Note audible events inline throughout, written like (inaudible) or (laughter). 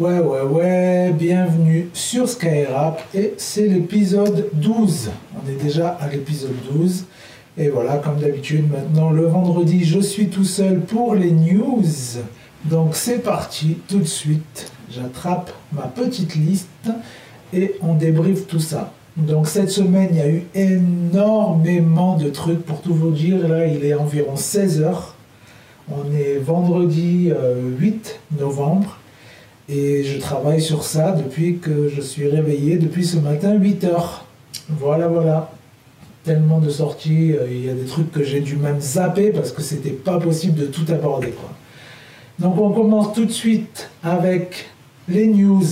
Ouais, ouais, ouais, bienvenue sur Skyrap et c'est l'épisode 12. On est déjà à l'épisode 12. Et voilà, comme d'habitude, maintenant le vendredi, je suis tout seul pour les news. Donc c'est parti, tout de suite. J'attrape ma petite liste et on débriefe tout ça. Donc cette semaine, il y a eu énormément de trucs pour tout vous dire. Là, il est environ 16h. On est vendredi 8 euh, novembre. Et je travaille sur ça depuis que je suis réveillé, depuis ce matin 8 h Voilà, voilà. Tellement de sorties, euh, il y a des trucs que j'ai dû même zapper parce que c'était pas possible de tout aborder. Donc on commence tout de suite avec les news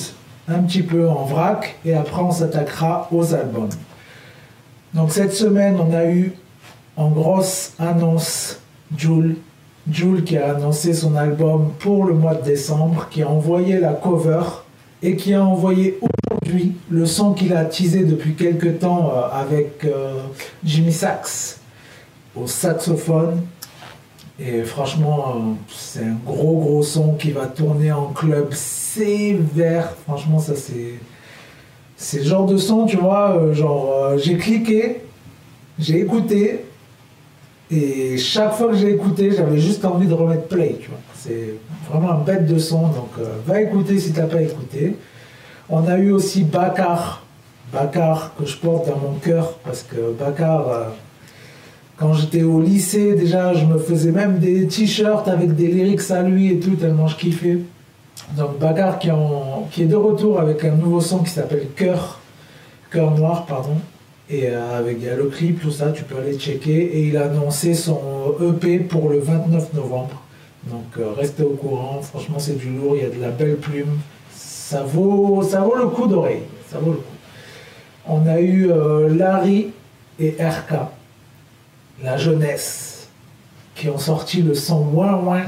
un petit peu en vrac et après on s'attaquera aux albums. Donc cette semaine on a eu en grosse annonce Jules Jules qui a annoncé son album pour le mois de décembre, qui a envoyé la cover et qui a envoyé aujourd'hui le son qu'il a teasé depuis quelques temps euh, avec euh, Jimmy Sax au saxophone. Et franchement, euh, c'est un gros gros son qui va tourner en club sévère. Franchement, ça c'est. C'est le genre de son, tu vois, genre j'ai cliqué, j'ai écouté, et chaque fois que j'ai écouté, j'avais juste envie de remettre play. C'est vraiment un bête de son, donc euh, va écouter si tu n'as pas écouté. On a eu aussi Bakar, Bakar que je porte dans mon cœur, parce que Bakar, euh, quand j'étais au lycée, déjà, je me faisais même des t-shirts avec des lyrics à lui et tout, tellement je kiffais. Donc Bakar qui, qui est de retour avec un nouveau son qui s'appelle Cœur, Cœur Noir, pardon. Et euh, avec, il y a le clip, tout ça, tu peux aller checker. Et il a annoncé son EP pour le 29 novembre. Donc euh, restez au courant. Franchement, c'est du lourd. Il y a de la belle plume. Ça vaut, ça vaut le coup d'oreille. Ça vaut le coup. On a eu euh, Larry et RK, la jeunesse, qui ont sorti le son moins moins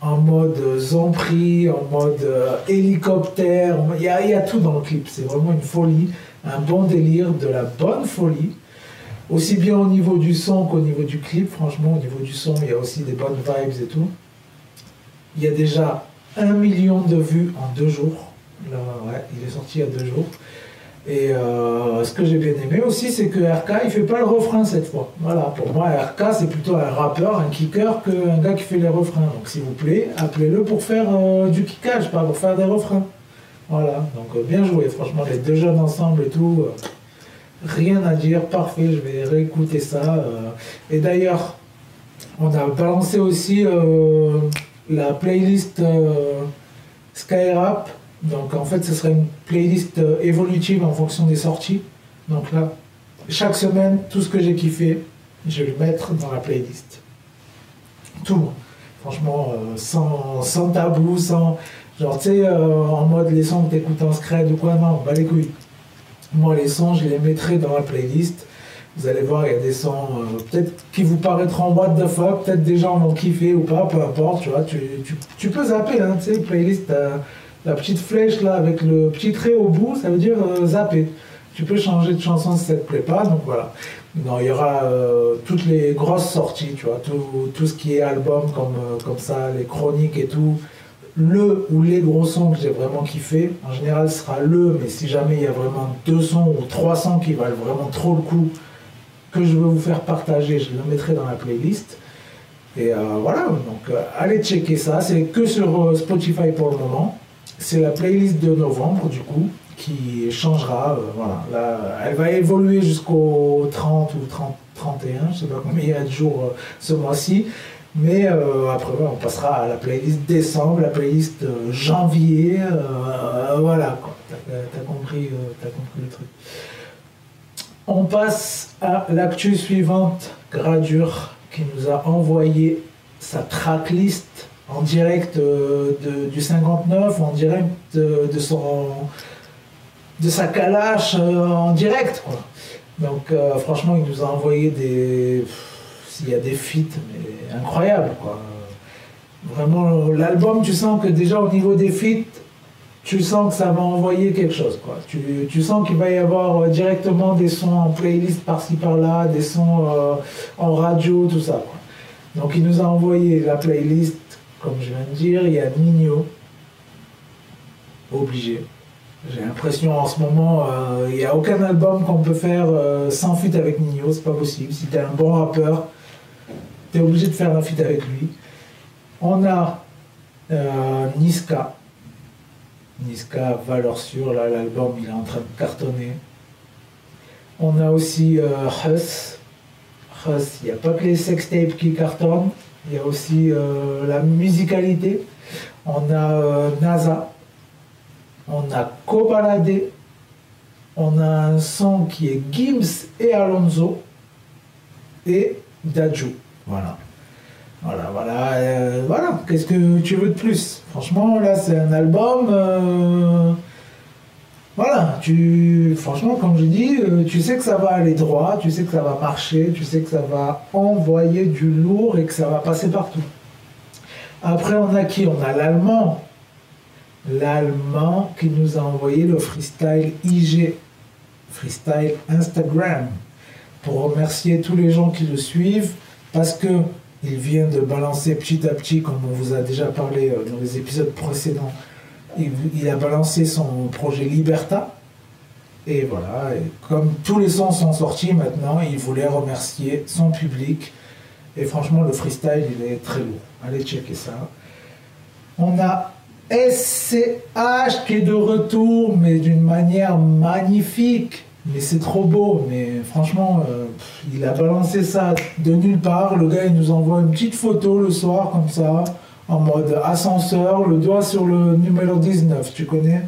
en mode zombie, en mode hélicoptère. Il il y a tout dans le clip. C'est vraiment une folie un bon délire, de la bonne folie. Aussi bien au niveau du son qu'au niveau du clip. Franchement, au niveau du son, il y a aussi des bonnes vibes et tout. Il y a déjà un million de vues en deux jours. Il est sorti il y a deux jours. Et euh, ce que j'ai bien aimé aussi, c'est que RK, il fait pas le refrain cette fois. Voilà, pour moi, RK, c'est plutôt un rappeur, un kicker, qu'un gars qui fait les refrains. Donc, s'il vous plaît, appelez-le pour faire euh, du kickage, pas pour faire des refrains. Voilà, donc euh, bien joué, franchement, les deux jeunes ensemble et tout, euh, rien à dire, parfait, je vais réécouter ça. Euh. et d'ailleurs, on a balancé aussi la playlist Skyrap, donc en fait, ce serait une playlist évolutive en fonction des sorties. Donc là, chaque semaine, tout ce que j'ai kiffé, je vais le mettre dans la playlist. Tout, franchement, sans, sans tabou, sans Genre, tu sais, euh, en mode les sons que t'écoutes en scred ou quoi, non, bah les couilles. Moi, les sons, je les mettrai dans la playlist. Vous allez voir, il y a des sons, euh, peut-être qui vous paraîtront what the fuck, peut-être des gens vont kiffer ou pas, peu importe, tu vois. Tu, tu, peux zapper, hein, tu sais, playlist, la petite flèche là avec le petit trait au bout, ça veut dire euh, zapper. Tu peux changer de chanson si ça te plaît pas, donc voilà. Non, il y aura toutes les grosses sorties, tu vois, tout, tout, ce qui est album comme, comme ça, les chroniques et tout le ou les gros sons que j'ai vraiment kiffé. En général, ce sera le, mais si jamais il y a vraiment deux sons ou trois sons qui valent vraiment trop le coup, que je veux vous faire partager, je le mettrai dans la playlist. Et euh, voilà, donc euh, allez checker ça. C'est que sur euh, Spotify pour le moment. C'est la playlist de novembre, du coup, qui changera. voilà, Là, elle va évoluer jusqu'au 30 ou 30, 31, je sais pas combien il y a de jours ce mois-ci. Mais euh, après, on passera à la playlist décembre, la playlist euh, janvier. Euh, voilà, t'as compris, as compris le truc. On passe à l'actu suivante. Gradure qui nous a envoyé sa tracklist en direct du 59, en direct de, son de sa calache en direct. Donc franchement, il nous a envoyé des s'il y a des feats, mais incroyables, quoi. Vraiment, l'album, tu sens que déjà au niveau des feats, tu sens que ça va envoyer quelque chose, quoi. Tu, sens qu'il va y avoir euh, directement des sons en playlist par-ci par-là, des sons euh, en radio, tout ça, Donc il nous a envoyé la playlist, comme je viens de dire, il y a Nino, obligé. J'ai l'impression en ce moment, euh, il n'y a aucun album qu'on peut faire sans feat avec Nino, c'est pas possible. Si t'es un bon rappeur, obligé de faire un feat avec lui. On a euh, Niska. Niska, valeur sûre, là l'album il est en train de cartonner. On a aussi Huss. Huss, il n'y a pas que les sextapes qui cartonnent, il y a aussi la musicalité. On a NASA on a Cobalade, on a un son qui est Gims et Alonso et Daju. Voilà. Voilà, voilà, euh, voilà. Qu'est-ce que tu veux de plus? Franchement, là, c'est un album. Euh, voilà, tu, franchement, comme je dis, euh, tu sais que ça va aller droit, tu sais que ça va marcher, tu sais que ça va envoyer du lourd et que ça va passer partout. Après, on a qui? On a l'allemand, l'Allemand qui nous a envoyé le freestyle IG, freestyle Instagram, pour remercier tous les gens qui le suivent, parce que il vient de balancer petit à petit, comme on vous a déjà parlé euh, dans les épisodes précédents, il, a balancé son projet Liberta. Et voilà, comme tous les sons sont sortis maintenant, il voulait remercier son public. Et franchement, le freestyle, il est très lourd. Allez checker ça. On a SCH qui est de retour, mais d'une manière magnifique. Mais c'est trop beau, mais franchement, euh, il a balancé ça de nulle part. Le gars, il nous envoie une petite photo le soir, comme ça, en mode ascenseur, le doigt sur le numéro 19, tu connais?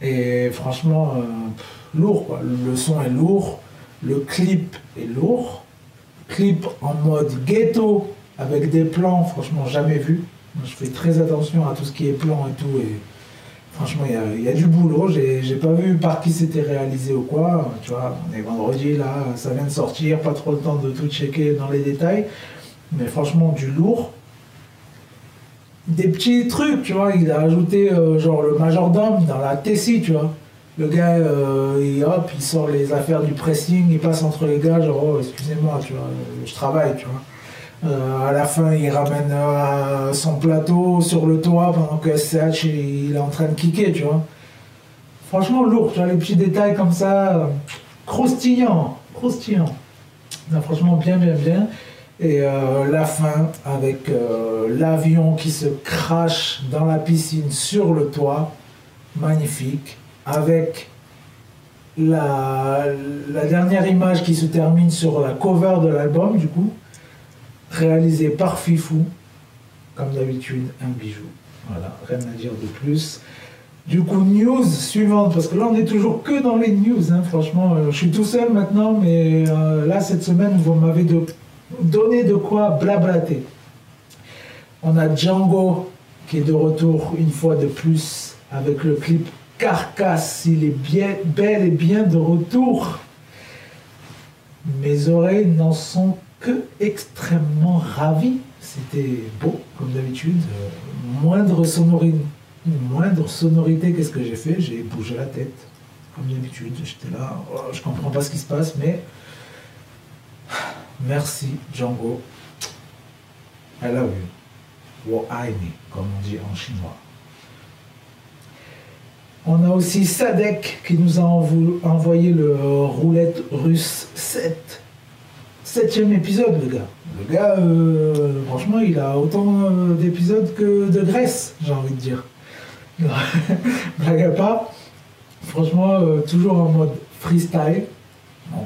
Et franchement, euh, lourd, quoi. Le son est lourd, le clip est lourd. Clip en mode ghetto, avec des plans, franchement, jamais vu je fais très attention à tout ce qui est plan et tout. Et franchement, il y, a, du boulot. J'ai pas vu par qui c'était réalisé ou quoi. Tu vois, on est vendredi là, ça vient de sortir, pas trop le temps de tout checker dans les détails. Mais franchement, du lourd. Des petits trucs, tu vois. Il a ajouté euh, genre le majordome dans la Tessie, tu vois. Le gars, euh, il, hop, il sort les affaires du pressing, il passe entre les gars, genre, oh, excusez-moi, tu vois, je travaille, tu vois. Euh, à la fin, il ramène euh, son plateau sur le toit pendant que SCH il est en train de kicker, tu vois. Franchement, lourd, tu vois, les petits détails comme ça, euh, croustillant, croustillant. franchement, bien, bien, bien. Et la fin avec l'avion qui se crache dans la piscine sur le toit, magnifique, avec la dernière image qui se termine sur la cover de l'album, du coup réalisé par Fifou, comme d'habitude, un bijou. Voilà, rien à dire de plus. Du coup, news suivante, parce que là on est toujours que dans les news, hein, franchement, euh, je suis tout seul maintenant, mais euh, là cette semaine vous m'avez donné de quoi blablater. On a Django qui est de retour une fois de plus avec le clip Carcasse, il est bien, bel et bien de retour. Mes oreilles n'en sont que extrêmement ravi. C'était beau, comme d'habitude. Moindre, sonorité, qu'est-ce que j'ai fait? J'ai bougé la tête, comme d'habitude. J'étais là, oh, je comprends pas ce qui se passe, mais merci Django. I love you. Wo comme on dit en chinois. On a aussi Sadek qui nous a envoyé le roulette russe 7 septième épisode, le gars. Le gars, euh, franchement, il a autant euh, d'épisodes que de Grèce, j'ai envie de dire. (laughs) Blague à. Franchement, euh, toujours en mode freestyle.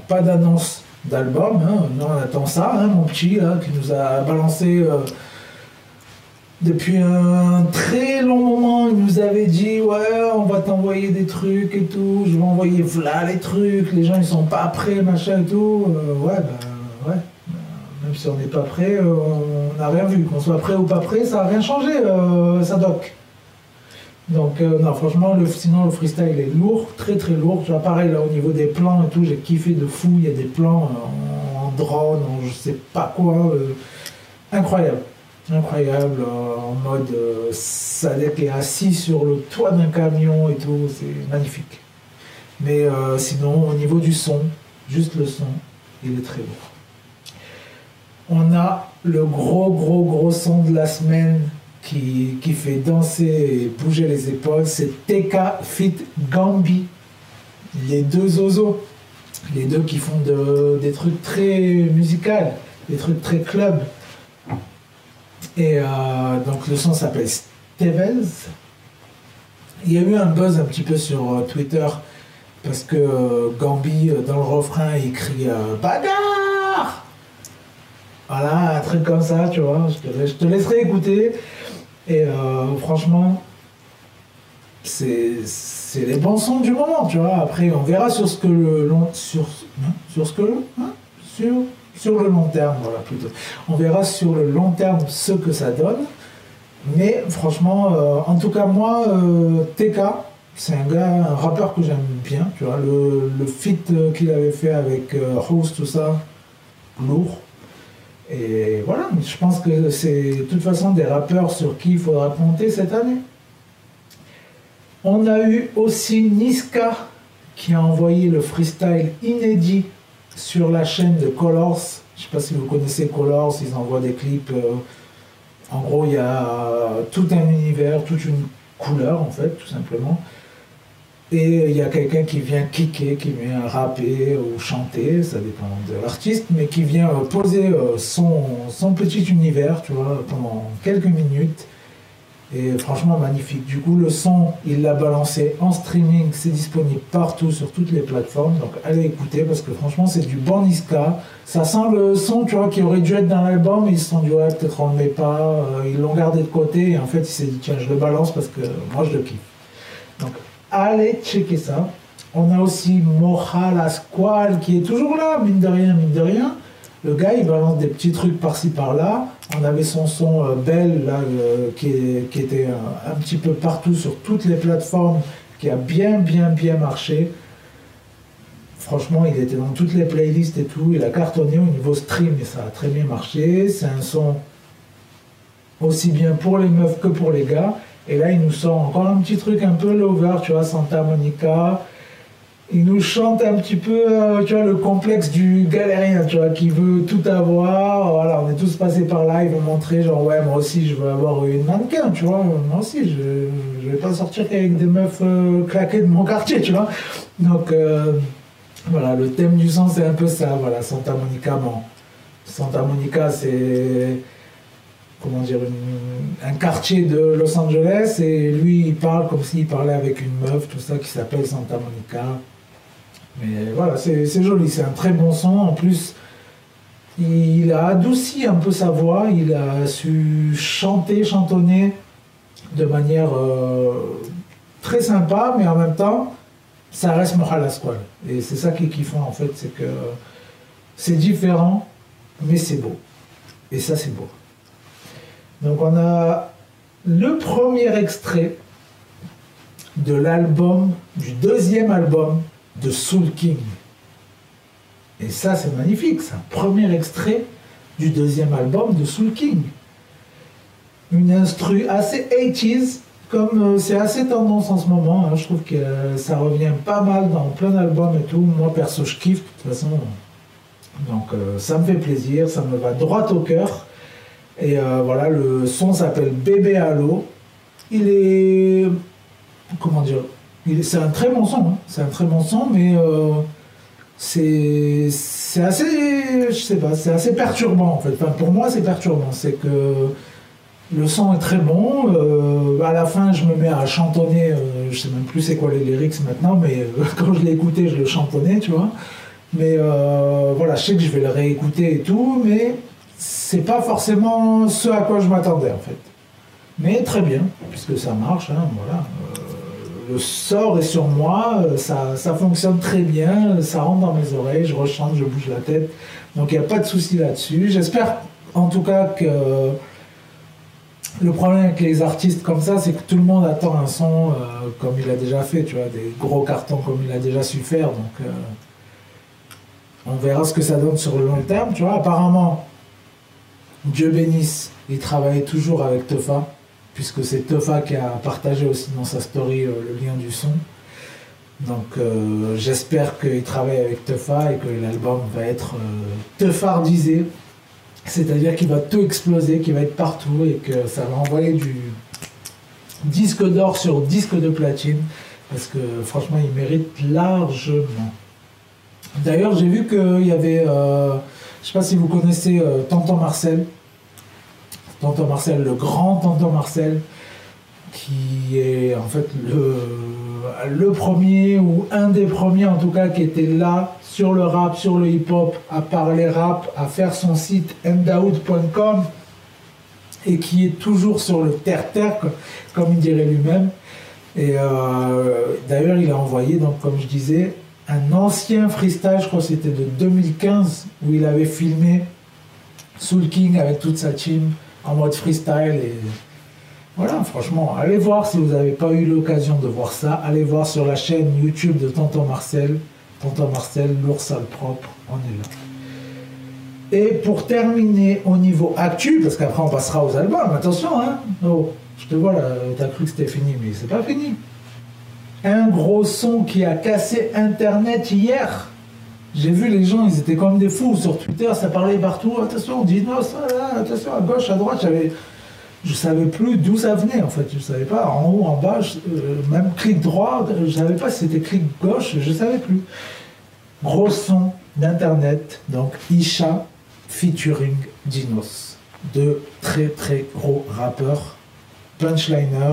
pas d'annonce d'album. Hein. On attend ça, hein, mon petit, là, qui nous a balancé depuis un très long moment, il nous avait dit ouais on va t'envoyer des trucs et tout, je vais envoyer voilà les trucs, les gens ils sont pas prêts, machin et tout. ouais bah ouais. Même si on n'est pas prêt, euh, on n'a rien vu. Qu'on soit prêt ou pas prêt, ça n'a rien changé, euh, ça doc. Donc, euh, non, franchement, sinon, le freestyle est lourd, très très lourd. Tu vois, pareil, là, au niveau des plans et tout, j'ai kiffé de fou. Il y a des plans en, drone, en je sais pas quoi. incroyable. Incroyable, en mode Sadek est assis sur le toit d'un camion et tout, c'est magnifique. Mais sinon, au niveau du son, juste le son, il est très lourd on a le gros, gros, gros son de la semaine qui, fait danser et bouger les épaules, c'est TK Fit Gambi. Les deux zozos, les deux qui font de- des trucs très musicaux, des trucs très club. Et euh, donc le son s'appelle Stevens. Il y a eu un buzz un petit peu sur euh, Twitter parce que euh, Gambi, dans le refrain, il crie euh, Voilà, un truc comme ça, tu vois. Je te, je te laisserai écouter. Et euh, franchement, c'est les bons sons du moment, tu vois. Après, on verra sur ce que le long, sur, hein, sur ce que le, hein, sur, sur le long terme, voilà plutôt. On verra sur le long terme ce que ça donne. Mais franchement, euh, en tout cas moi, euh, TK, c'est un gars, un rappeur que j'aime bien, tu vois. Le, le feat qu'il avait fait avec euh, Host, tout ça, lourd. Et voilà, je pense que c'est de toute façon des rappeurs sur qui il faudra compter cette année. On a eu aussi Niska qui a envoyé le freestyle inédit sur la chaîne de Colors. Je sais pas si vous connaissez Colors, ils envoient des clips. euh, en gros, il y a tout un univers, toute une couleur en fait, tout simplement. Et il y a quelqu'un qui vient kicker, qui vient rapper ou chanter, ça dépend de l'artiste, mais qui vient poser euh, son, son petit univers, tu vois, pendant quelques minutes. Et franchement magnifique. Du coup, le son, il l'a balancé en streaming, c'est disponible partout sur toutes les plateformes. Donc allez écouter parce que franchement, c'est du bon Niska. Ça sent le son, tu vois, qui aurait dû être dans l'album. Ils se sont dit, ouais, peut-être on le met pas. Euh, Ils l'ont gardé de côté. Et en fait, il s'est dit, tiens, je le balance parce que moi, je le kiffe. Allez checker ça. On a aussi Moja la Squale qui est toujours là, mine de rien, mine de rien. Le gars, il balance des petits trucs par-ci par-là. On avait son son euh, Belle, là, euh, qui, était un petit peu partout sur toutes les plateformes, qui a bien, bien, bien marché. Franchement, il était dans toutes les playlists et tout. Il a cartonné au niveau stream et ça a très bien marché. C'est un son aussi bien pour les meufs que pour les gars. Et là, il nous sort encore un petit truc un peu lover, tu vois, Santa Monica. Il nous chante un petit peu, euh, tu vois, le complexe du galérien, tu vois, qui veut tout avoir. Voilà, on est tous passés par là, il veut montrer, genre, ouais, moi aussi, je veux avoir une mannequin, tu vois. Moi aussi, je, je vais pas sortir qu'avec des meufs euh, claquées de mon quartier, tu vois. Donc, euh, voilà, le thème du son, c'est un peu ça, voilà, Santa Monica, bon. Santa Monica, c'est comment dire, un quartier de Los Angeles et lui il parle comme s'il parlait avec une meuf, tout ça qui s'appelle Santa Monica. Mais voilà, c'est joli, c'est un très bon son. En plus, il a adouci un peu sa voix, il a su chanter, chantonner de manière euh, très sympa, mais en même temps, ça reste Moral Squad. Et c'est ça qui est kiffant en fait, c'est que c'est différent, mais c'est beau. Et ça, c'est beau. Donc on a le premier extrait de l'album, du deuxième album de Soul King. Et ça c'est magnifique, un premier extrait du deuxième album de Soul King. Une instru assez 80s, comme euh, c'est assez tendance en ce moment, hein. je trouve que ça revient pas mal dans plein d'albums et tout. Moi perso je kiffe de toute façon. Donc euh, ça me fait plaisir, ça me va droit au cœur. Et euh, voilà, le son s'appelle Bébé Halo. Il est. Comment dire C'est un très bon son, hein. c'est un très bon son, mais euh, c'est assez. Je sais pas, c'est assez perturbant en fait. Pour moi, c'est perturbant. C'est que le son est très bon. euh, à la fin, je me mets à chantonner. euh, je sais même plus c'est quoi les lyrics maintenant, mais euh, (laughs) quand je l'ai écouté, je le chantonnais, tu vois. Mais voilà, je sais que je vais le réécouter et tout, mais c'est pas forcément ce à quoi je m'attendais en fait. Mais très bien, puisque ça marche, hein, voilà. Euh, le sort est sur moi, euh, ça, fonctionne très bien, ça rentre dans mes oreilles, je rechante, je bouge la tête. Donc il n'y a pas de souci là-dessus. J'espère en tout cas que le problème avec les artistes comme ça, c'est que tout le monde attend un son euh, comme il a déjà fait, tu vois, des gros cartons comme il a déjà su faire. On verra ce que ça donne sur le long terme, tu vois. Apparemment, Dieu bénisse, il travaille toujours avec Tefa, puisque c'est Tefa qui a partagé aussi dans sa story euh, le lien du son. Donc euh, j'espère qu'il travaille avec Tefa et que l'album va être euh, teufardisé. C'est-à-dire qu'il va tout exploser, qu'il va être partout et que ça va envoyer du disque d'or sur disque de platine. Parce que franchement, il mérite largement. D'ailleurs, j'ai vu qu'il y avait, je ne sais pas si vous connaissez euh, Tonton Marcel. Tonton Marcel, le grand Tonton Marcel, qui est en fait le, premier ou un des premiers en tout cas qui était là sur le rap, sur le hip-hop, à parler rap, à faire son site mdaoud.com et qui est toujours sur le terre-terre, comme il dirait lui-même. Et euh, d'ailleurs, il a envoyé, donc, comme je disais, un ancien freestyle, je crois que c'était de 2015, où il avait filmé Soul King avec toute sa team en mode freestyle. Voilà, franchement, allez voir si vous n'avez pas eu l'occasion de voir ça. Allez voir sur la chaîne YouTube de Tonton Marcel. Tonton Marcel, l'ours sale propre, on est là. Et pour terminer au niveau actu, parce qu'après on passera aux albums, attention, hein. Oh, je te vois là, t'as cru que c'était fini, mais c'est pas fini. Un gros son qui a cassé Internet hier. J'ai vu les gens, ils étaient comme des fous sur Twitter, ça parlait partout. Attention, Dinos, attention, à gauche, à droite. J'avais, je savais plus d'où ça venait en fait. Je savais pas en haut, en bas, euh, même clic droit, je savais pas si c'était clic gauche, je savais plus. Gros son d'internet, donc Isha featuring Dinos, deux très très gros rappeurs, punchliner,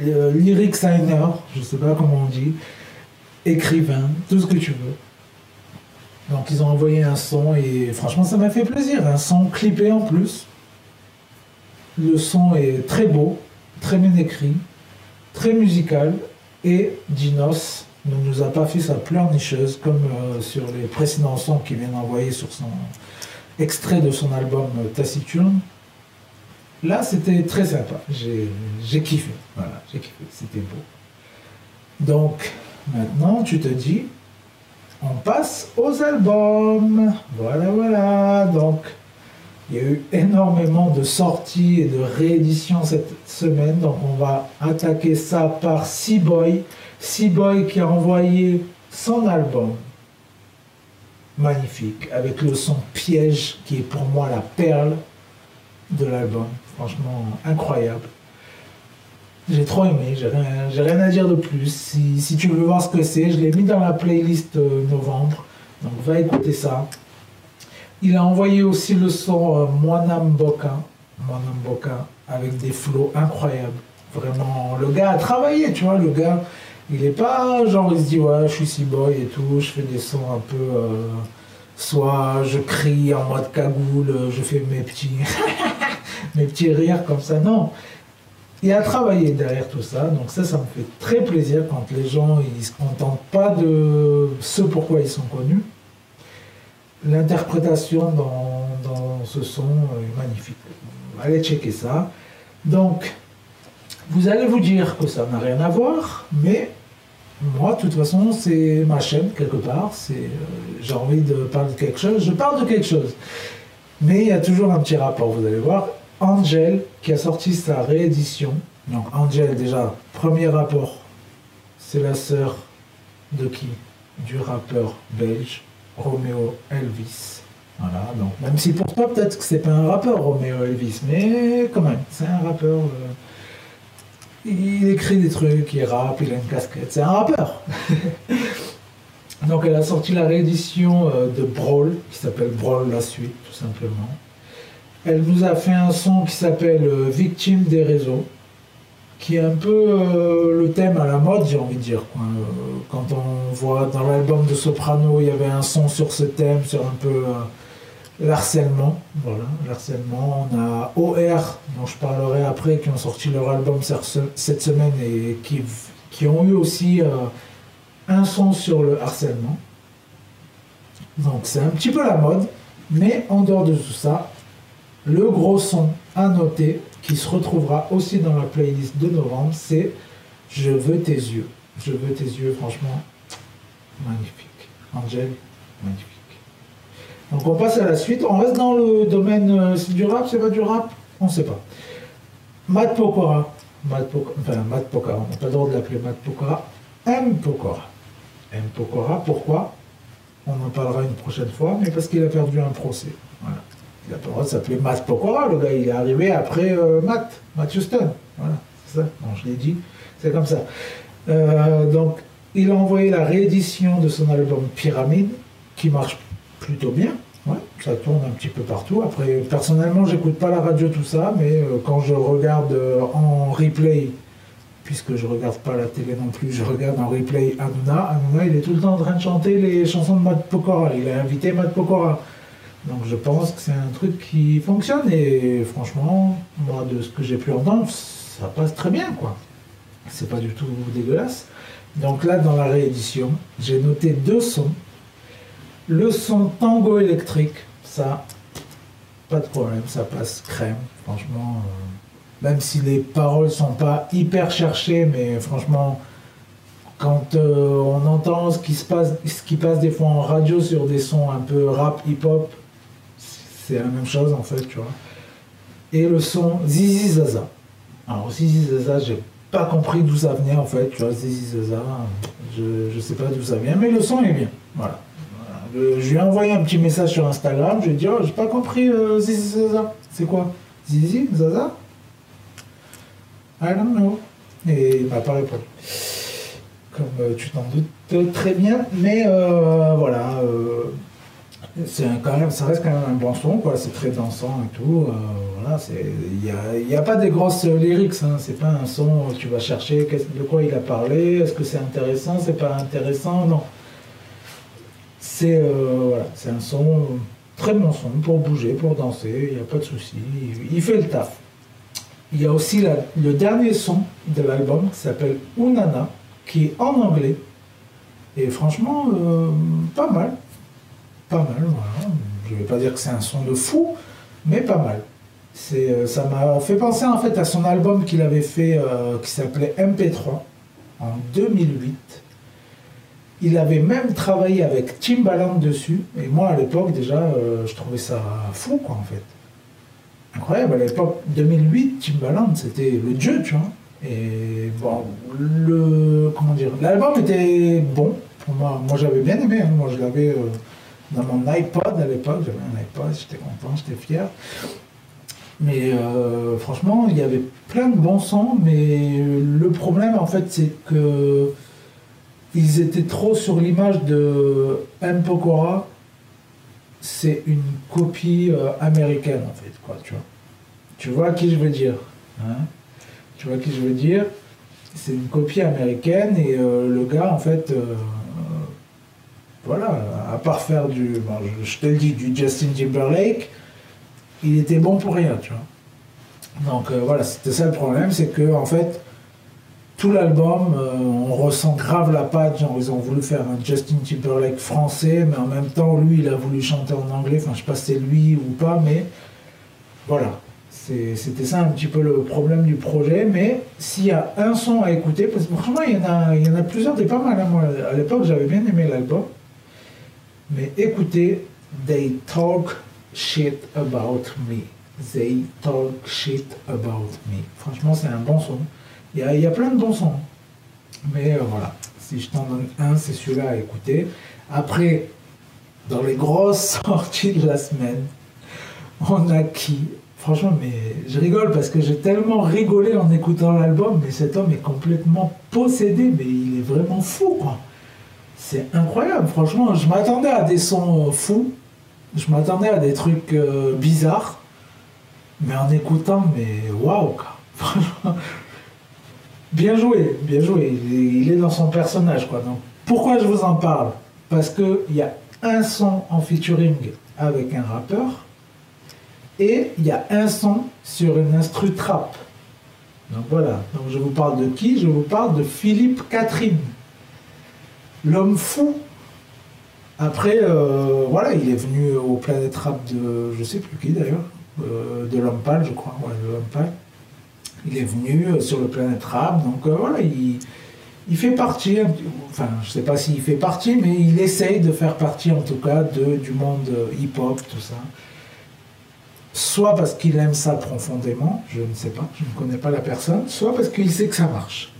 euh, lyric signer, je sais pas comment on dit, écrivain, tout ce que tu veux. Donc ils ont envoyé un son et franchement ça m'a fait plaisir, un son clippé en plus. Le son est très beau, très bien écrit, très musical et Dinos ne nous a pas fait sa pleurnicheuse comme euh, sur les précédents sons qu'il vient d'envoyer sur son extrait de son album Taciturne. Là, c'était très sympa. J'ai kiffé. Voilà, j'ai kiffé. C'était beau. Donc, maintenant, tu te dis, on passe aux albums. Voilà, voilà. Donc, il y a eu énormément de sorties et de rééditions cette semaine. Donc, on va attaquer ça par Seaboy. Seaboy qui a envoyé son album. Magnifique. Avec le son Piège qui est pour moi la perle de l'album. Franchement, incroyable. J'ai trop aimé, j'ai rien, rien à dire de plus. Si, tu veux voir ce que c'est, je l'ai mis dans la playlist euh, novembre. Donc va écouter ça. Il a envoyé aussi le son euh, Moanam. Boka avec des flots incroyables. Vraiment, le gars a travaillé, tu vois, le gars, il est pas genre il se dit ouais je suis si boy et tout, je fais des sons un peu euh, soit je crie en mode cagoule, je fais mes petits (laughs) mes petits rires comme ça. Non, il a travaillé derrière tout ça. Donc ça, ça me fait très plaisir quand les gens ils se contentent pas de ce pourquoi ils sont connus. L'interprétation dans, dans ce son est magnifique. Allez checker ça. Donc, vous allez vous dire que ça n'a rien à voir, mais moi, de toute façon, c'est ma chaîne quelque part. Euh, j'ai envie de parler de quelque chose, je parle de quelque chose. Mais il y a toujours un petit rapport, vous allez voir. Angel qui a sorti sa réédition. Donc Angel déjà, premier rapport, c'est la sœur de qui? Du rappeur belge Romeo Elvis. Voilà, donc même si pour toi peut-être que c'est pas un rappeur Romeo Elvis, mais quand même, c'est un rappeur. Euh, il écrit des trucs, il rappe, il a une casquette, c'est un rappeur. (laughs) donc elle a sorti la réédition euh, de Brawl, qui s'appelle Brawl la suite, tout simplement. Elle nous a fait un son qui s'appelle euh, Victime des réseaux, qui est un peu euh, le thème à la mode, j'ai envie de dire. Euh, quand on voit dans l'album de Soprano, il y avait un son sur ce thème, sur un peu l'harcèlement. Voilà, l'harcèlement. On a OR, dont je parlerai après, qui ont sorti leur album cette semaine et qui, qui ont eu aussi un son sur le harcèlement. Donc c'est un petit peu la mode, mais en dehors de tout ça, le gros son à noter, qui se retrouvera aussi dans la playlist de novembre, c'est Je veux tes yeux. Je veux tes yeux, franchement, magnifique. Angel, magnifique. Donc on passe à la suite. On reste dans le domaine, euh, c'est du rap, c'est pas du rap? On ne sait pas. Matt Pokora. Matt Pokora, enfin, Matt Pokora, on n'a pas le droit de l'appeler Matt Pokora. M. Pokora. M. Pokora, pourquoi? On en parlera une prochaine fois, mais parce qu'il a perdu un procès. Il n'a pas le droit de s'appeler Matt Pokora, le gars, il est arrivé après euh, Matt, Matt Houston. Voilà, c'est ça. Je l'ai dit, c'est comme ça. Euh, donc, il a envoyé la réédition de son album Pyramide, qui marche plutôt bien. Ouais, ça tourne un petit peu partout. Après, personnellement, j'écoute pas la radio, tout ça, mais euh, quand je regarde euh, en replay, puisque je regarde pas la télé non plus, je regarde en replay Hanouna. Hanouna, il est tout le temps en train de chanter les chansons de Matt Pokora. Il a invité Matt Pokora. Donc je pense que c'est un truc qui fonctionne et franchement, moi, de ce que j'ai pu entendre, ça passe très bien, quoi. C'est pas du tout dégueulasse. Donc là, dans la réédition, j'ai noté deux sons. Le son tango électrique, ça, pas de problème, ça passe crème, franchement. euh, même si les paroles sont pas hyper cherchées, mais franchement, quand euh, on entend ce qui se passe, ce qui passe des fois en radio sur des sons un peu rap, hip-hop, c'est la même chose en fait, tu vois. Et le son Zizi Zaza. Alors Zizi Zaza, j'ai pas compris d'où ça venait en fait, tu vois, Zizi Zaza, je, je sais pas d'où ça vient, mais le son est bien. Voilà. Je lui ai envoyé un petit message sur Instagram, je lui ai dit, oh, j'ai pas compris euh, Zizi Zaza. C'est quoi? Zizi Zaza? I don't know. Et il m'a pas répondu. Comme euh, tu t'en doutes très bien, mais euh, voilà. c'est quand même, ça reste quand même un bon son, quoi. C'est très dansant et tout. voilà, c'est, il y a, pas des grosses lyrics. Hein, c'est pas un son où tu vas chercher de quoi il a parlé. Est-ce que c'est intéressant C'est pas intéressant? Non. C'est euh, c'est un son très bon son pour bouger, pour danser. Il n'y a pas de souci. Il, fait le taf. Il y a aussi le dernier son de l'album qui s'appelle Unana, qui est en anglais. Et franchement, euh, pas mal. Pas mal, voilà. Je vais pas dire que c'est un son de fou, mais pas mal. Euh, ça m'a fait penser en fait à son album qu'il avait fait qui s'appelait MP3 en 2008. Il avait même travaillé avec Timbaland dessus. Et moi à l'époque déjà, euh, je trouvais ça fou quoi en fait. Incroyable, à l'époque 2008, Timbaland c'était le dieu, tu vois. Et bon, le comment dire, l'album était bon pour moi. Moi j'avais bien aimé. hein. Moi je l'avais euh, dans mon iPod à l'époque. J'avais un iPod, j'étais content, j'étais fier. Mais euh, franchement, il y avait plein de bons sons, mais le problème en fait, c'est que ils étaient trop sur l'image de M. Pokora. C'est une copie euh, américaine en fait, quoi, tu vois. Tu vois qui je veux dire hein Tu vois qui je veux dire C'est une copie américaine et euh, le gars en fait, euh, voilà, à part faire du, je, je te le dis, du Justin Timberlake, il était bon pour rien, tu vois. Donc voilà, c'était ça le problème, c'est que en fait, tout l'album, euh, on ressent grave la patte, genre ils ont voulu faire un Justin Timberlake français, mais en même temps, lui, il a voulu chanter en anglais, enfin je sais pas si c'est lui ou pas, mais voilà. C'était ça un petit peu le problème du projet, mais s'il y a un son à écouter, parce que franchement, il y en a, plusieurs, des pas mal. hein. À l'époque, j'avais bien aimé l'album. Mais écoutez, They Talk Shit About Me. They Talk Shit About Me. Franchement, c'est un bon son. Il y a, plein de bons sons. Mais euh, voilà, si je t'en donne un, c'est celui-là à écouter. Après, dans les grosses (laughs) sorties de la semaine, on a qui? Franchement, mais je rigole parce que j'ai tellement rigolé en écoutant l'album, mais cet homme est complètement possédé, mais il est vraiment fou, quoi. C'est incroyable, franchement. Je m'attendais à des sons euh, fous, je m'attendais à des trucs euh, bizarres, mais en écoutant, mais waouh, quoi. (laughs) Franchement, bien joué, bien joué. Il est, dans son personnage, quoi. Donc, pourquoi je vous en parle? Parce qu'il y a un son en featuring avec un rappeur et il y a un son sur une instru trap. Donc voilà, donc je vous parle de qui? Je vous parle de Philippe Catherine, l'homme fou. Après, euh, voilà, il est venu au Planète Rap de, je sais plus qui d'ailleurs, euh, de l'homme pâle, je crois, de l'homme pâle. Il est venu euh, sur le Planète Rap, donc euh, voilà, il, fait partie, enfin, je sais pas s'il fait partie, mais il essaye de faire partie en tout cas de, du monde euh, hip-hop, tout ça soit parce qu'il aime ça profondément, je ne sais pas, je ne connais pas la personne, soit parce qu'il sait que ça marche.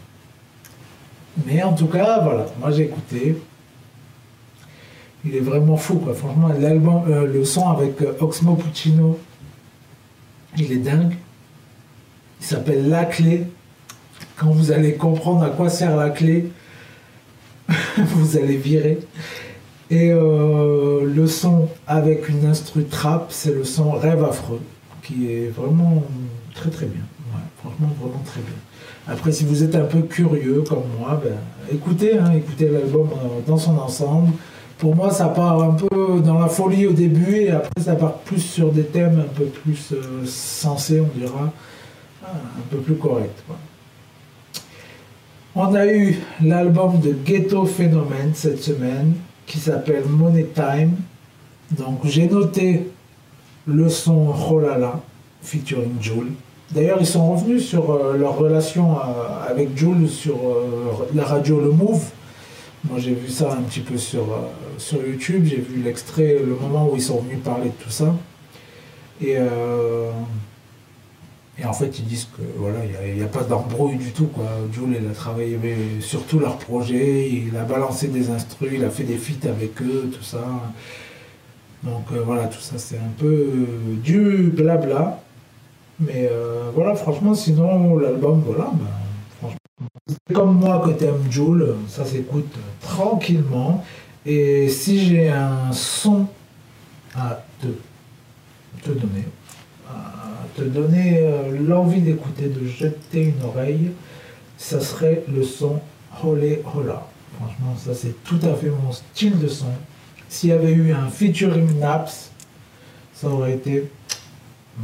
Mais en tout cas, voilà, moi j'ai écouté. il est vraiment fou, quoi. Franchement, l'album, le son avec Oxmo Puccino, il est dingue. S'appelle La Clé. Quand vous allez comprendre à quoi sert la clé, (laughs) vous allez virer. Et euh, le son avec une instru trap, c'est le son Rêve affreux, qui est vraiment très très bien. vraiment très bien. Après, si vous êtes un peu curieux comme moi, ben, écoutez, hein, écoutez l'album dans son ensemble pour moi, ça part un peu dans la folie au début et après, ça part plus sur des thèmes un peu plus euh, sensés, on dira, un peu plus corrects. On a eu l'album de Ghetto Phénomène cette semaine qui s'appelle Money Time. Donc, j'ai noté le son Rolala featuring Jules. D'ailleurs, ils sont revenus sur euh, leur relation euh, avec Jules sur la radio Le Move. Moi, j'ai vu ça un petit peu sur, euh, sur YouTube. J'ai vu l'extrait, le moment où ils sont venus parler de tout ça. Et, euh, et en fait, ils disent que voilà, il n'y a, pas d'embrouille du tout. Quoi. Jules, il a travaillé sur tout leur projet, il a balancé des instrus, il a fait des feats avec eux, tout ça. Donc euh, voilà, tout ça, c'est un peu du blabla. Mais voilà, franchement, sinon, l'album, voilà, ben, comme moi que t'aimes Joule, ça s'écoute tranquillement. Et si j'ai un son à te, te donner, te donner euh, l'envie d'écouter, de jeter une oreille, ça serait le son Holé Hola. Franchement, ça c'est tout à fait mon style de son. S'il y avait eu un featuring Naps, ça aurait été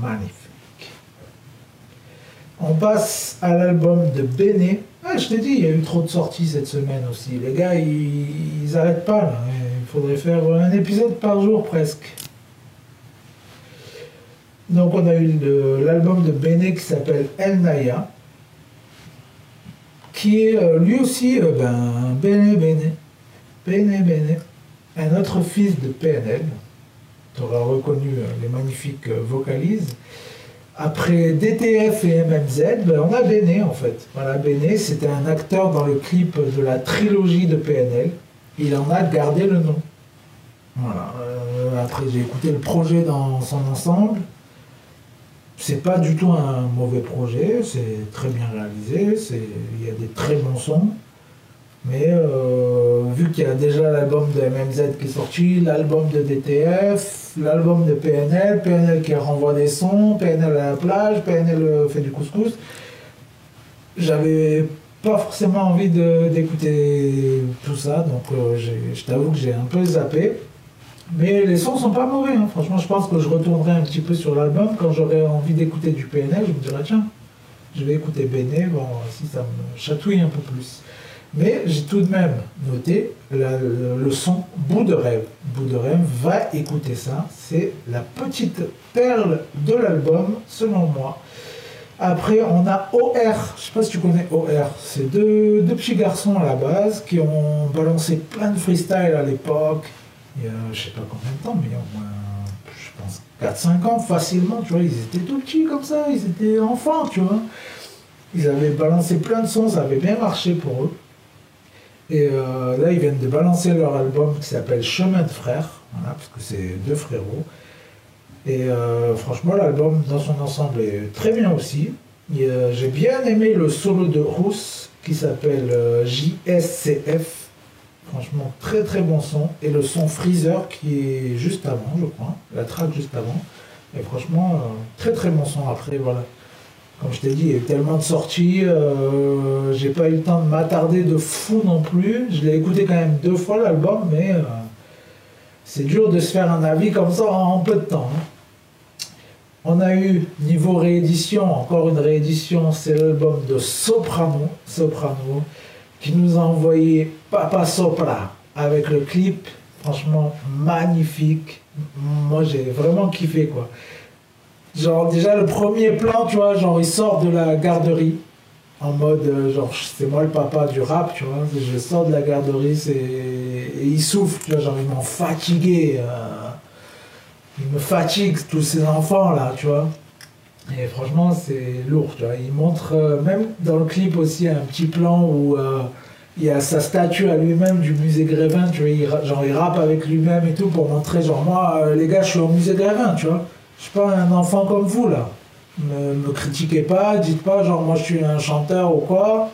magnifique. On passe à l'album de Béné. Ah, je t'ai dit, il y a eu trop de sorties cette semaine aussi. Les gars, ils n'arrêtent pas là. Il faudrait faire un épisode par jour presque. Donc on a eu l'album de Béné qui s'appelle El Naya, qui est euh, lui aussi, euh, ben, Béné Béné, Béné Béné, un autre fils de PNL. Tu auras reconnu euh, les magnifiques vocalises. Après DTF et MMZ, ben, on a Béné en fait. Voilà, Béné, c'était un acteur dans le clip de la trilogie de PNL. Il en a gardé le nom. Voilà. Après, j'ai écouté le projet dans son ensemble. C'est pas du tout un mauvais projet, c'est très bien réalisé, il y a des très bons sons. Mais euh, vu qu'il y a déjà l'album de MMZ qui est sorti, l'album de DTF, l'album de PNL, PNL qui renvoie des sons, PNL à la plage, PNL euh, fait du couscous, j'avais pas forcément envie d'écouter tout ça, donc euh, je t'avoue que j'ai un peu zappé. Mais les sons sont pas mauvais, hein. franchement je pense que je retournerai un petit peu sur l'album quand j'aurai envie d'écouter du PNL, je me dirais tiens, je vais écouter Béné, bon si ça me chatouille un peu plus. Mais j'ai tout de même noté le, son Bout de rêve. Bout de rêve, va écouter ça. C'est la petite perle de l'album, selon moi. Après, on a OR. Je sais pas si tu connais OR. C'est deux, petits garçons à la base qui ont balancé plein de freestyle à l'époque. Il y a, je sais pas combien de temps, mais il y a au moins, je pense, 4-5 ans facilement. Tu vois, ils étaient tout petits comme ça. Ils étaient enfants, tu vois. Ils avaient balancé plein de sons, ça avait bien marché pour eux. Et euh, là, ils viennent de balancer leur album qui s'appelle Chemin de frères, parce que c'est deux frérots. Et euh, franchement, l'album dans son ensemble est très bien aussi. J'ai bien aimé le solo de Rousse qui s'appelle euh, JSCF. Franchement, très très bon son. Et le son Freezer qui est juste avant, je crois. La track juste avant. Et franchement, très très bon son. Après, voilà. Comme je t'ai dit, il y a tellement de sorties, euh, j'ai pas eu le temps de m'attarder de fou non plus. Je l'ai écouté quand même deux fois l'album, mais euh, c'est dur de se faire un avis comme ça en, peu de temps. Hein. On a eu, niveau réédition, encore une réédition, c'est l'album de Soprano, Soprano, qui nous a envoyé Papa Sopra avec le clip, franchement magnifique. Moi j'ai vraiment kiffé quoi. Genre, déjà, le premier plan, tu vois, genre, il sort de la garderie. En mode, euh, genre, c'est moi le papa du rap, tu vois. Je sors de la garderie. Et il souffle, tu vois, genre, ils m'ont fatigué. Euh... Il me fatigue, tous ces enfants-là, tu vois. Et franchement, c'est lourd, tu vois. Il montre, euh, même dans le clip aussi, un petit plan où euh, il y a sa statue à lui-même du musée Grévin, tu vois, il, genre il rappe avec lui-même et tout pour montrer, genre moi, euh, les gars, je suis au musée Grévin, tu vois. Je suis pas un enfant comme vous, là. Ne me critiquez pas, dites pas, genre moi je suis un chanteur ou quoi.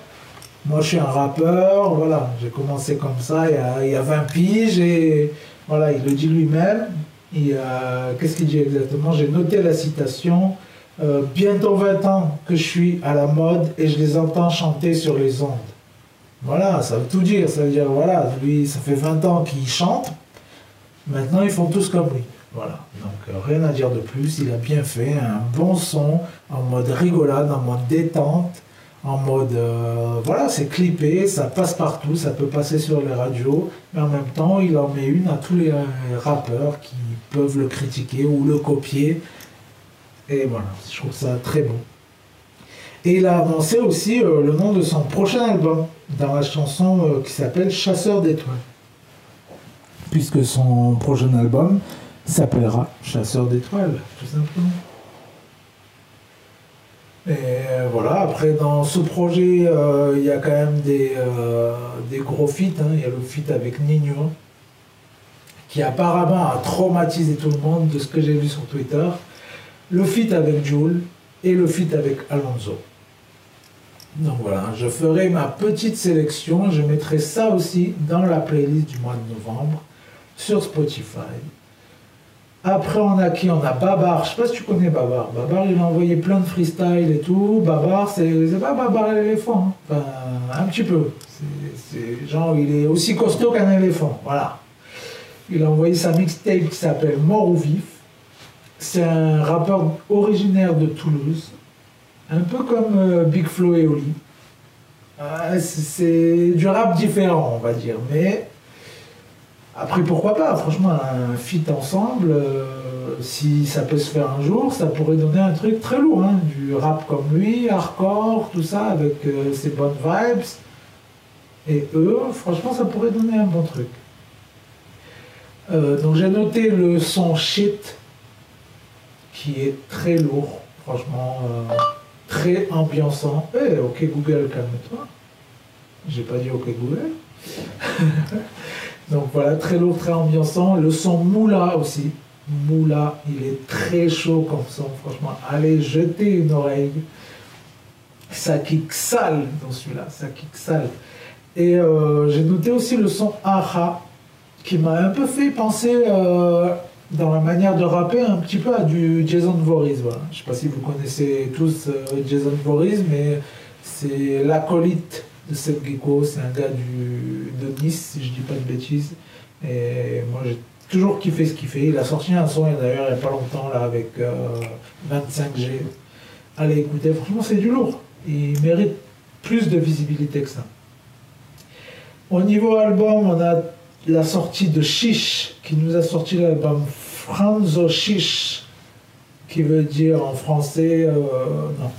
Moi je suis un rappeur, voilà. J'ai commencé comme ça il y, a, il y a 20 piges voilà, il le dit lui-même. Qu'est-ce qu'il dit exactement? J'ai noté la citation. Euh, bientôt 20 ans que je suis à la mode et je les entends chanter sur les ondes. Voilà, ça veut tout dire. Ça veut dire, voilà, lui, ça fait 20 ans qu'il chante. Maintenant, ils font tous comme lui. Voilà. Donc, euh, rien à dire de plus. Il a bien fait un bon son, en mode rigolade, en mode détente, en mode. Euh, voilà, c'est clippé, ça passe partout, ça peut passer sur les radios. Mais en même temps, il en met une à tous les rappeurs qui peuvent le critiquer ou le copier. Et voilà, je trouve ça très bon. Et il a annoncé aussi euh, le nom de son prochain album dans la chanson euh, qui s'appelle Chasseur d'étoiles. Puisque son prochain album s'appellera Chasseur d'étoiles, tout simplement. Et euh, voilà, après dans ce projet, il y a quand même des, des gros feats. Hein. Il y a le feat avec Nino, qui apparemment a traumatisé tout le monde de ce que j'ai vu sur Twitter. Le feat avec Jules et le feat avec Alonso. Donc voilà, je ferai ma petite sélection. Je mettrai ça aussi dans la playlist du mois de novembre sur Spotify. Après, on a qui? On a Babar. Je sais pas si tu connais Babar. Babar, il a envoyé plein de freestyle et tout. Babar, c'est pas Babar l'éléphant. Hein. Enfin, un petit peu. C'est genre, il est aussi costaud qu'un éléphant. Voilà. Il a envoyé sa mixtape qui s'appelle Mort ou Vif. C'est un rappeur originaire de Toulouse. Un peu comme euh, Big Flo et Oli. Euh, c'est du rap différent, on va dire. Mais après, pourquoi pas Franchement, un feat ensemble, euh, si ça peut se faire un jour, ça pourrait donner un truc très lourd. Hein. Du rap comme lui, hardcore, tout ça, avec ses bonnes vibes. Et eux, franchement, ça pourrait donner un bon truc. donc j'ai noté le son shit qui est très lourd, franchement très ambiançant. Eh, ok Google, calme-toi. J'ai pas dit ok Google. (laughs) Donc voilà, très lourd, très ambiançant. Le son Moula aussi. Moula, il est très chaud comme son, franchement. Allez, jetez une oreille. Ça kick sale dans celui-là, ça kick sale. Et euh, j'ai noté aussi le son Aha, qui m'a un peu fait penser euh, dans la manière de rapper un petit peu à du Jason Voorhees. Je ne sais pas si vous connaissez tous euh, Jason Voorhees, mais c'est l'acolyte de Seth Gecko. C'est un gars du, de Nice, si je ne dis pas de bêtises. Et moi, j'ai toujours kiffé ce qu'il fait. Il a sorti un son, d'ailleurs, il n'y a pas longtemps, là, avec 25G. Euh, Allez écoutez, franchement, c'est du lourd. Il mérite plus de visibilité que ça. Au niveau album, on a la sortie de Chiche, qui nous a sorti l'album Franzo Chiche, qui veut dire en français, euh, non,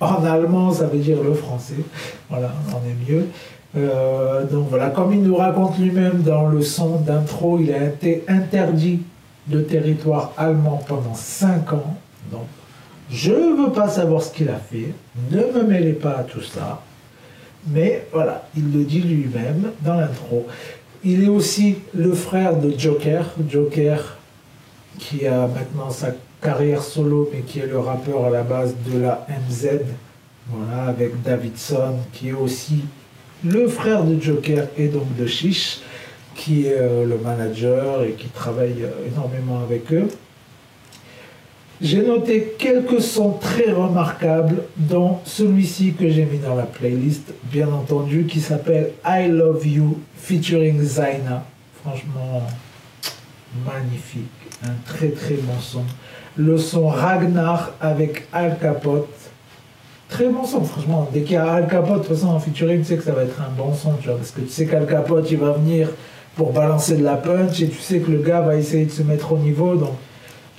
en allemand ça veut dire le français, voilà, on est mieux. Euh, donc voilà, comme il nous raconte lui-même dans le son d'intro, il a été interdit de territoire allemand pendant 5 ans. Donc je ne veux pas savoir ce qu'il a fait, ne me mêlez pas à tout ça. Mais voilà, il le dit lui-même dans l'intro. Il est aussi le frère de Joker, Joker qui a maintenant sa carrière solo, mais qui est le rappeur à la base de la MZ, voilà, avec Davidson, qui est aussi le frère de Joker et donc de Chiche, qui est euh, le manager et qui travaille euh, énormément avec eux. J'ai noté quelques sons très remarquables, dont celui-ci que j'ai mis dans la playlist, bien entendu, qui s'appelle I Love You featuring Zaina. Franchement, magnifique. Un très très bon son. Le son Ragnar avec Al Capote. Très bon son, franchement. Dès qu'il y a Al Capote, de toute façon, en featuring, tu sais que ça va être un bon son, tu vois, parce que tu sais qu'Al Capote, il va venir pour balancer de la punch et tu sais que le gars va essayer de se mettre au niveau. Donc,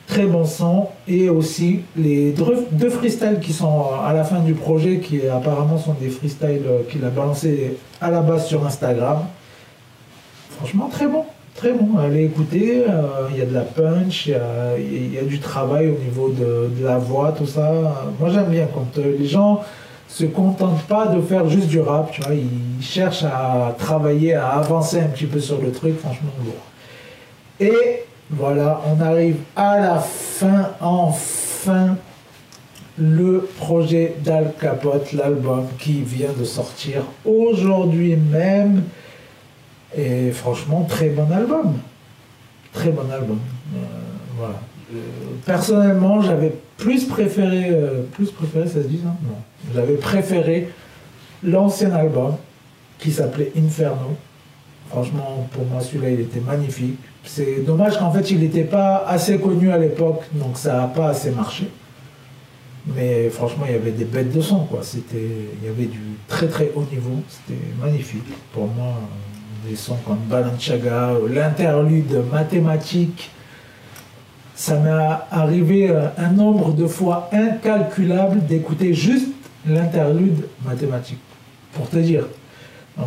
très bon son, et aussi les deux freestyles qui sont à la fin du projet, qui apparemment sont des freestyles qu'il a balancés à la base sur Instagram. Franchement, très bon, très bon. Allez écouter, euh, il y a de la punch, il y, a, du travail au niveau de, la voix, tout ça. Moi, j'aime bien quand euh, les gens se contente pas de faire juste du rap, tu vois, il cherche à travailler, à avancer un petit peu sur le truc, franchement lourd. Et voilà, on arrive à la fin, enfin, le projet d'Al Capote, l'album qui vient de sortir aujourd'hui même. Et franchement, très bon album. Très bon album. Euh. Euh, personnellement, j'avais plus préféré, euh, plus préféré, ça se dit, non J'avais préféré l'ancien album qui s'appelait Inferno. Franchement, pour moi, celui-là, il était magnifique. C'est dommage qu'en fait, il n'était pas assez connu à l'époque, donc ça n'a pas assez marché. Mais franchement, il y avait des bêtes de son, quoi. Il y avait du très très haut niveau. C'était magnifique. Pour moi, des sons comme Balenciaga, l'interlude mathématique, ça m'est arrivé euh, un nombre de fois incalculable d'écouter juste l'interlude mathématique, pour te dire.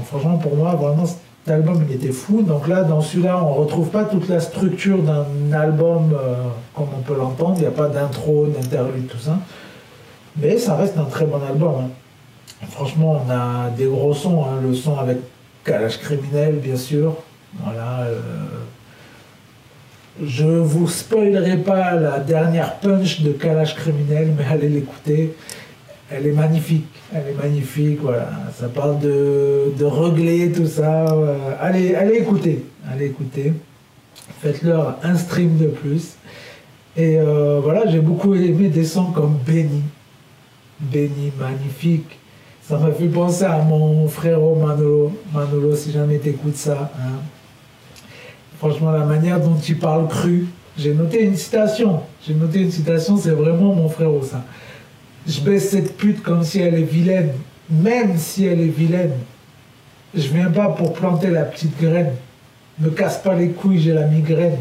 Franchement, pour moi, vraiment, cet album, il était fou. Donc là, dans celui-là, on retrouve pas toute la structure d'un album euh, comme on peut l'entendre. Il n'y a pas d'intro, d'interlude, tout ça. Mais ça reste un très bon album. Hein. Franchement, on a des gros sons. Hein. Le son avec Calage Criminel, bien sûr. Voilà. Euh, je vous spoilerai pas la dernière punch de Kalash Criminel, mais allez l'écouter. Elle est magnifique, elle est magnifique, voilà. Ça parle de, régler tout ça. Allez, allez écouter, allez écouter. Faites-leur un stream de plus. Et euh, voilà, j'ai beaucoup aimé des sons comme Benny. Benny, magnifique. Ça m'a fait penser à mon frère Manolo. Manolo, si jamais t'écoutes ça. Hein. Franchement, la manière dont tu parles cru. J'ai noté une citation. J'ai noté une citation, c'est vraiment mon frère ça. Je baisse cette pute comme si elle est vilaine. Même si elle est vilaine. Je viens pas pour planter la petite graine. Me casse pas les couilles, j'ai la migraine.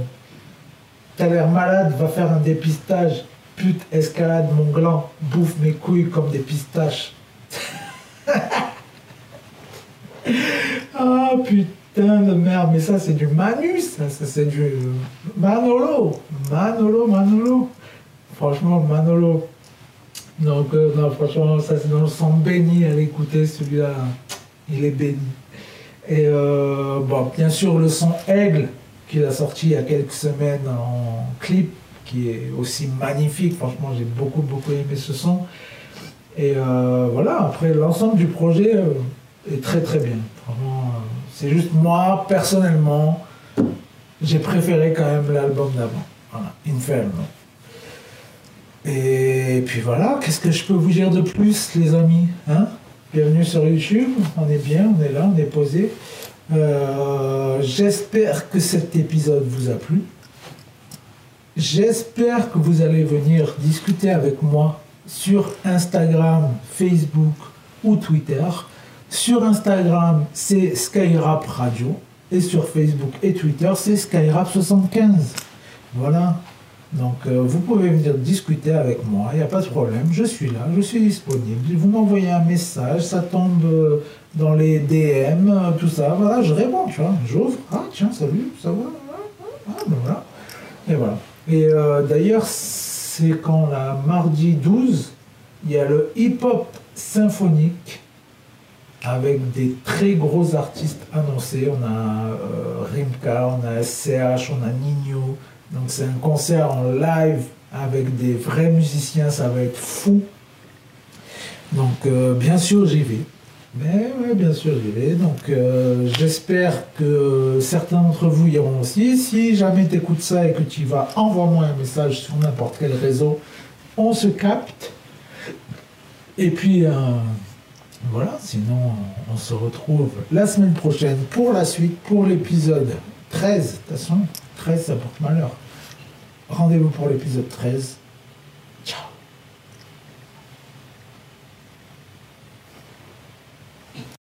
T'as l'air malade, va faire un dépistage. Pute, escalade mon gland, bouffe mes couilles comme des pistaches. (laughs) Ah putain de merde, mais ça c'est du Manu, ça, c'est du Manolo, Manolo, Manolo. Franchement, Manolo. Donc, euh, non, franchement, ça le son béni à l'écouter, celui-là, il est béni. Et euh, bon, bien sûr, le son Aigle, qu'il a sorti il y a quelques semaines en clip, qui est aussi magnifique. Franchement, j'ai beaucoup, beaucoup aimé ce son. Et euh, voilà, après, l'ensemble du projet est très, très bien. Vraiment, c'est juste moi, personnellement, j'ai préféré quand même l'album d'avant. Voilà, Inferno. Et puis voilà, qu'est-ce que je peux vous dire de plus, les amis hein? Bienvenue sur YouTube, on est bien, on est là, on est posé. Euh, j'espère que cet épisode vous a plu. J'espère que vous allez venir discuter avec moi sur Instagram, Facebook ou Twitter. Sur Instagram, c'est Skyrap Radio. Et sur Facebook et Twitter, c'est Skyrap75. Voilà. Donc, euh, vous pouvez venir discuter avec moi, il n'y a pas de problème. Je suis là, je suis disponible. Vous m'envoyez un message, ça tombe euh, dans les DM, euh, tout ça. Voilà, je réponds, tu vois. J'ouvre. Ah, tiens, salut, ça va ah, ben voilà. Et voilà. Et d'ailleurs, c'est quand la mardi 12, il y a le hip-hop symphonique avec des très gros artistes annoncés. On a Rimka, on a SCH, on a Nino. Donc c'est un concert en live avec des vrais musiciens, ça va être fou. Donc euh, bien sûr j'y vais. Mais bien sûr j'y vais. Donc euh, j'espère que certains d'entre vous iront aussi. Si jamais tu écoutes ça et que tu vas, envoie-moi un message sur n'importe quel réseau. On se capte. Et puis voilà, sinon on se retrouve la semaine prochaine pour la suite, pour l'épisode 13. De toute façon, 13 ça porte malheur. Rendez-vous pour l'épisode 13.